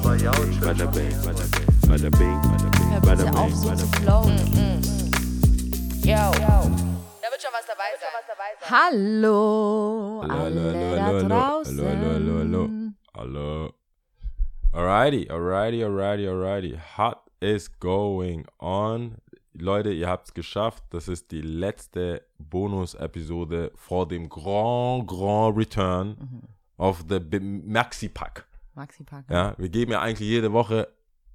bing, bada bing, bada bing, bada bing, bada bing, auf, bing. flowen. Yo. Da wird schon was dabei sein. Hallo, Hallo, hallo, alle hallo, da hallo, hallo, hallo, hallo, hallo. Hallo. Alrighty, alrighty, alrighty, alrighty. What is going on? Leute, ihr habt es geschafft. Das ist die letzte Bonus-Episode vor dem Grand, Grand Return Mhm. of the Maxi-Pack. Maxi Park. Ja, wir geben ja eigentlich jede Woche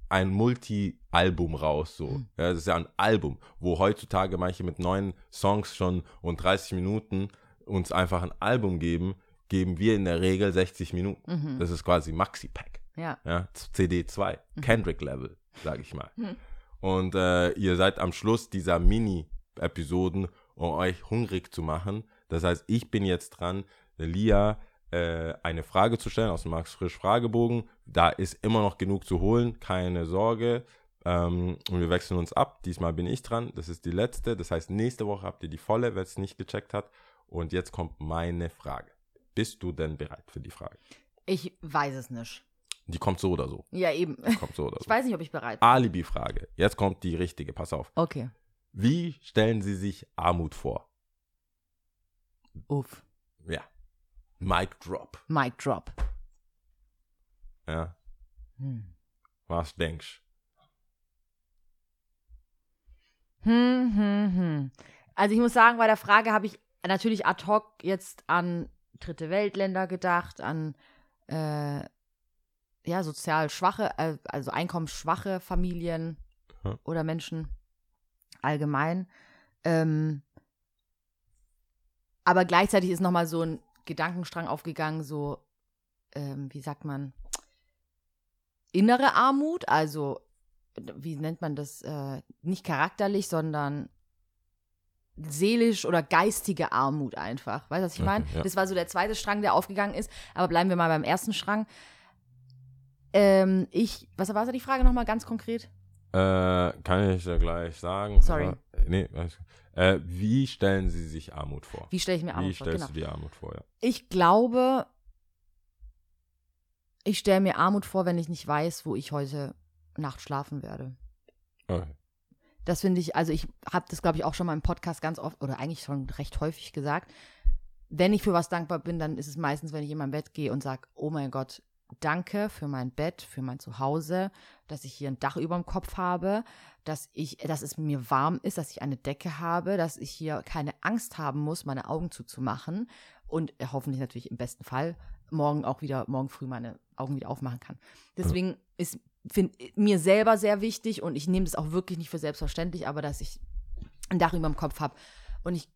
ein Multi-Album raus, so. Mhm. Ja, das ist ja ein Album, wo heutzutage manche mit neun Songs schon und 30 Minuten uns einfach ein Album geben, geben wir in der Regel 60 Minuten. Mhm. Das ist quasi Maxi-Pack. Ja. Ja, CD2, Mhm. Kendrick-Level, sage ich mal. Und äh, ihr seid am Schluss dieser Mini-Episoden, um euch hungrig zu machen. Das heißt, ich bin jetzt dran, Lia äh, eine Frage zu stellen aus dem Max Frisch Fragebogen. Da ist immer noch genug zu holen, keine Sorge. Ähm, und wir wechseln uns ab. Diesmal bin ich dran. Das ist die letzte. Das heißt, nächste Woche habt ihr die volle, wer es nicht gecheckt hat. Und jetzt kommt meine Frage. Bist du denn bereit für die Frage? Ich weiß es nicht. Die kommt so oder so. Ja, eben. Kommt so oder so. Ich weiß nicht, ob ich bereit bin. Alibi-Frage. Jetzt kommt die richtige. Pass auf. Okay. Wie stellen Sie sich Armut vor? Uff. Ja. Mic Drop. Mic drop. Ja. Hm. Was denkst Hm, hm, hm. Also ich muss sagen, bei der Frage habe ich natürlich ad hoc jetzt an dritte Weltländer gedacht, an äh, ja, sozial schwache, äh, also einkommensschwache Familien Ja. oder Menschen allgemein. Ähm, aber gleichzeitig ist nochmal so ein Gedankenstrang aufgegangen, so, ähm, wie sagt man, innere Armut, also wie nennt man das, äh, nicht charakterlich, sondern seelisch oder geistige Armut einfach. Weißt du, was ich Okay, meine? ja. Das war so der zweite Strang, der aufgegangen ist. Aber bleiben wir mal beim ersten Strang. Ähm, ich, was war so die Frage nochmal ganz konkret? Äh, kann ich ja gleich sagen. Sorry. Aber, nee, alles gut. Äh, wie stellen Sie sich Armut vor? Wie stelle ich mir Wie Armut vor? stellst Genau. du dir Armut vor? Ja. Ich glaube, ich stelle mir Armut vor, wenn ich nicht weiß, wo ich heute Nacht schlafen werde. Okay. Das finde ich, also ich habe das, glaube ich, auch schon mal im Podcast ganz oft oder eigentlich schon recht häufig gesagt. Wenn ich für was dankbar bin, dann ist es meistens, wenn ich in mein Bett gehe und sage, oh mein Gott, danke für mein Bett, für mein Zuhause, dass ich hier ein Dach über dem Kopf habe, dass ich, dass es mir warm ist, dass ich eine Decke habe, dass ich hier keine Angst haben muss, meine Augen zuzumachen und äh, hoffentlich natürlich im besten Fall morgen auch wieder, morgen früh meine Augen wieder aufmachen kann. Deswegen ist find, mir selber sehr wichtig und ich nehme das auch wirklich nicht für selbstverständlich, aber dass ich ein Dach über dem Kopf habe. Und ich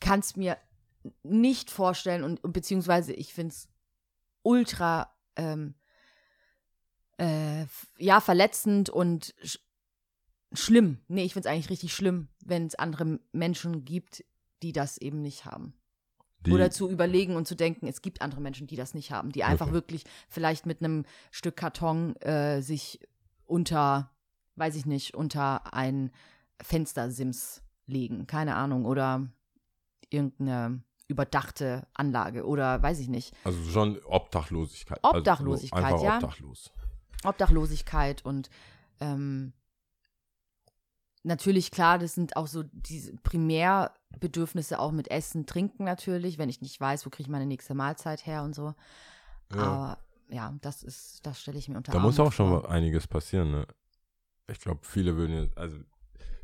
kann es mir nicht vorstellen und, und beziehungsweise ich finde es ultra ähm, äh, ja, verletzend und sch schlimm. Nee, ich finde es eigentlich richtig schlimm, wenn es andere Menschen gibt, die das eben nicht haben. Die, Oder zu überlegen und zu denken, es gibt andere Menschen, die das nicht haben, die einfach Okay. wirklich vielleicht mit einem Stück Karton äh, sich unter, weiß ich nicht, unter ein Fenstersims legen, keine Ahnung, oder irgendeine überdachte Anlage oder weiß ich nicht. also schon Obdachlosigkeit. Obdachlosigkeit, also so ja. obdachlos. Obdachlosigkeit und ähm, natürlich, klar, das sind auch so diese Primärbedürfnisse auch mit Essen, Trinken natürlich, wenn ich nicht weiß, wo kriege ich meine nächste Mahlzeit her und so. Ja. Aber ja, das ist, das stelle ich mir unter Da muss Armut auch schon vor. mal einiges passieren, ne? Ich glaube, viele würden jetzt, also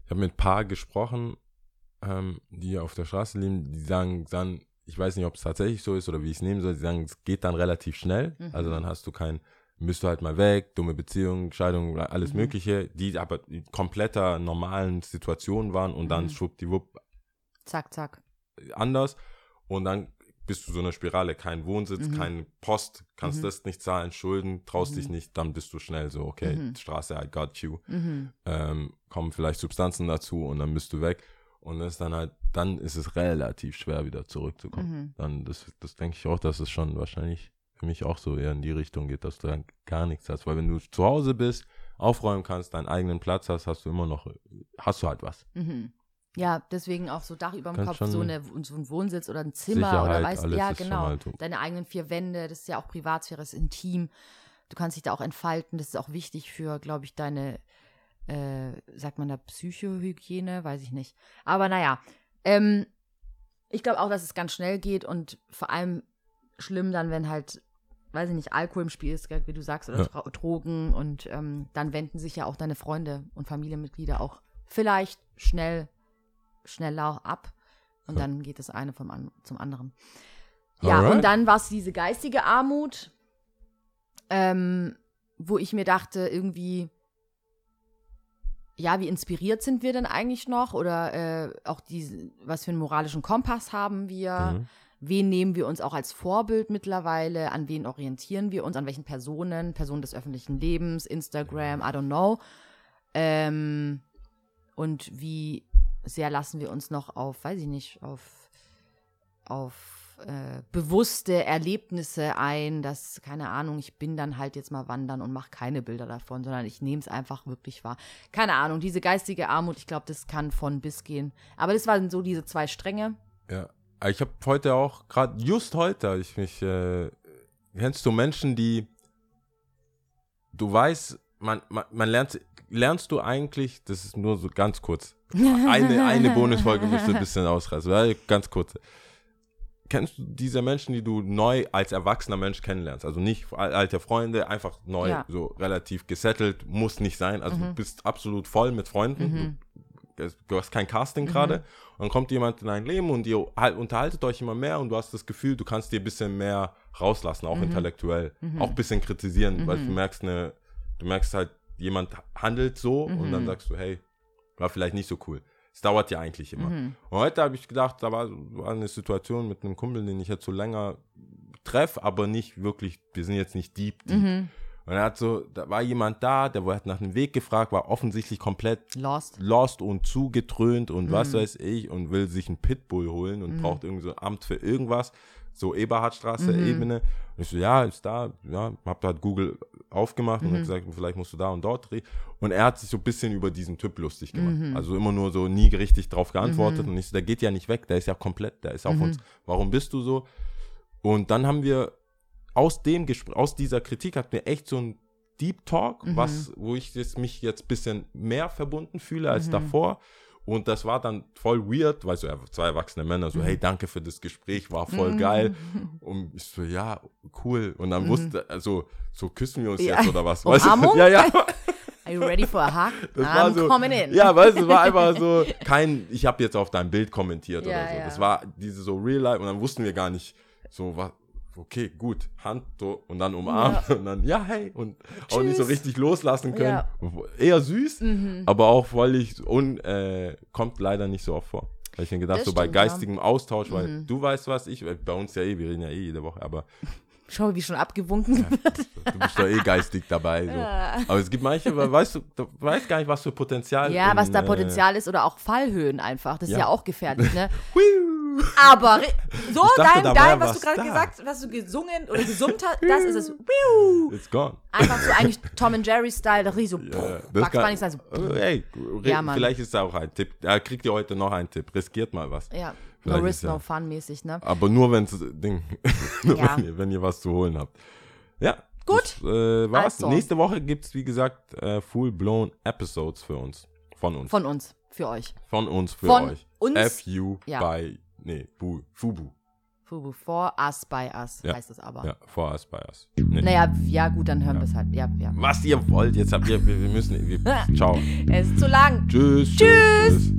ich habe mit ein paar gesprochen, ähm, die auf der Straße leben, die sagen dann, ich weiß nicht, ob es tatsächlich so ist oder wie ich es nehmen soll, die sagen, es geht dann relativ schnell. Mhm. Also dann hast du kein, bist du halt mal weg, dumme Beziehung, Scheidung, alles Mhm. Mögliche, die aber in kompletter normalen Situationen waren und dann Mhm. schwuppdiwupp Zack, zack. anders und dann bist du so eine Spirale, kein Wohnsitz, Mhm. kein Post, kannst Mhm. das nicht zahlen, Schulden, traust dich Mhm. nicht, dann bist du schnell so, okay, Mhm. Straße, I got you, Mhm. ähm, kommen vielleicht Substanzen dazu und dann bist du weg und das ist dann halt, dann ist es relativ schwer wieder zurückzukommen. Mhm. Dann, das, das denke ich auch, dass es schon wahrscheinlich für mich auch so eher in die Richtung geht, dass du dann gar nichts hast, weil wenn du zu Hause bist, aufräumen kannst, deinen eigenen Platz hast, hast du immer noch, hast du halt was. Mhm. Ja, deswegen auch so Dach über dem Kopf, so, eine, so ein Wohnsitz oder ein Zimmer Sicherheit, oder weißt alles ja, genau. halt so. Deine eigenen vier Wände, das ist ja auch Privatsphäre, das ist intim. du kannst dich da auch entfalten. Das ist auch wichtig für, glaube ich, deine, äh, sagt man da Psychohygiene, weiß ich nicht. Aber naja, ähm, ich glaube auch, dass es ganz schnell geht und vor allem schlimm dann, wenn halt, weiß ich nicht, Alkohol im Spiel ist, wie du sagst, oder Ja. Dro- Drogen und ähm, dann wenden sich ja auch deine Freunde und Familienmitglieder auch vielleicht schnell, schneller ab und Ja. dann geht das eine vom an zum anderen. Ja, Alright. und dann war es diese geistige Armut, ähm, wo ich mir dachte, irgendwie, ja, wie inspiriert sind wir denn eigentlich noch? Oder äh, auch diese, was für einen moralischen Kompass haben wir? Mhm. Wen nehmen wir uns auch als Vorbild mittlerweile? An wen orientieren wir uns? An welchen Personen? Personen des öffentlichen Lebens, Instagram, I don't know. Ähm, und wie sehr lassen wir uns noch auf, weiß ich nicht, auf, auf äh, bewusste Erlebnisse ein, dass, keine Ahnung, ich bin dann halt jetzt mal wandern und mache keine Bilder davon, sondern ich nehme es einfach wirklich wahr. Keine Ahnung, diese geistige Armut, ich glaube, das kann von bis gehen. Aber das waren so diese zwei Stränge. Ja. Ich habe heute auch, gerade just heute, ich mich, äh, kennst du Menschen, die, du weißt, man, man, man lernt, lernst du eigentlich, das ist nur so ganz kurz, eine, eine Bonusfolge müsste ein bisschen ausreißen, ganz kurz. Kennst du diese Menschen, die du neu als erwachsener Mensch kennenlernst? Also nicht al- alte Freunde, einfach neu, Ja. so relativ gesettelt, muss nicht sein. Also du bist absolut voll mit Freunden. Du, es- du hast kein Casting gerade. Und dann kommt jemand in dein Leben und ihr halt, unterhaltet euch immer mehr und du hast das Gefühl, du kannst dir ein bisschen mehr rauslassen, auch intellektuell. Auch ein bisschen kritisieren, weil du merkst eine, du merkst halt, jemand handelt so und dann sagst du, hey, war vielleicht nicht so cool. Es dauert ja eigentlich immer. Und heute habe ich gedacht, da war, war eine Situation mit einem Kumpel, den ich jetzt so länger treffe, aber nicht wirklich, wir sind jetzt nicht deep, deep. Und er hat so, da war jemand da, der hat nach einem Weg gefragt, war offensichtlich komplett Lost. lost und zugetrönt und was weiß ich und will sich einen Pitbull holen und braucht irgendwie so ein Amt für irgendwas. So Eberhardstraße, Ebene. Und ich so, ja, ist da, ja, hab da Google aufgemacht und hab gesagt, vielleicht musst du da und dort drehen. Und er hat sich so ein bisschen über diesen Typ lustig gemacht. Also immer nur so nie richtig drauf geantwortet. Und ich so, der geht ja nicht weg, der ist ja komplett, der ist auf uns. Warum bist du so? Und dann haben wir aus dem Gespräch, aus dieser Kritik hatten wir echt so ein Deep Talk, was, wo ich jetzt, mich jetzt ein bisschen mehr verbunden fühle als davor. Und das war dann voll weird, weil so zwei erwachsene Männer so, hey, danke für das Gespräch, war voll geil. Und ich so, ja, cool. Und dann wusste, also, so küssen wir uns Ja. jetzt oder was? Umarmung? Ja, ja. Are you ready for a hug? Das I'm war so, coming in. Ja, weißt du, es war einfach so, kein, ich habe jetzt auf dein Bild kommentiert Ja, oder so. ja. Das war diese so Real Life und dann wussten wir gar nicht, so was, okay, gut, Hand so und dann umarmen und dann, ja, hey, und auch nicht so Tschüss. richtig loslassen können. Ja. Mhm. Eher süß, aber auch völlig un, äh, kommt leider nicht so oft vor. Weil ich mir gedacht, Das so bei stimmt, ja. Mhm. geistigem Austausch, weil du weißt was, ich, bei uns ja eh, wir reden ja eh jede Woche, aber Schau, wie schon abgewunken wird. du bist doch eh geistig dabei. So. Aber es gibt manche, weil weißt du, du weißt gar nicht, was für Potenzial. Ja, in, was da äh, Potenzial ist oder auch Fallhöhen einfach. Das ist Ja. ja auch gefährlich, ne? Aber so dachte, dein, dein was du gerade gesagt, was du gesungen oder gesummt hast, das ist es. It's gone. Einfach so eigentlich Tom and Jerry Style, da richtig so das Bugs Bunny Style so. Äh, Ey, re- Ja, vielleicht ist da auch ein Tipp. Da kriegt ihr heute noch einen Tipp. Riskiert mal was. Ja, Vielleicht no ist risk, ja- no fun mäßig, ne? Aber nur wenn Ding, nur Ja. wenn, ihr, wenn ihr was zu holen habt. Ja. Gut. Das, äh, war's. Also. Nächste Woche gibt es, wie gesagt, äh, full-blown Episodes für uns. Von uns. Von uns, für euch. Von uns für Von euch. uns? FU Ja. bei, nee, Bu, Fubu. Fubu, for us, by us, Ja. heißt es aber. Ja, for us, by us. Nee. Naja, ja gut, dann hören wir es halt. Ja, ja. Was ihr wollt, jetzt habt ihr, wir, wir müssen, wir, ciao. Es ist zu lang. Tschüss. Tschüss. tschüss.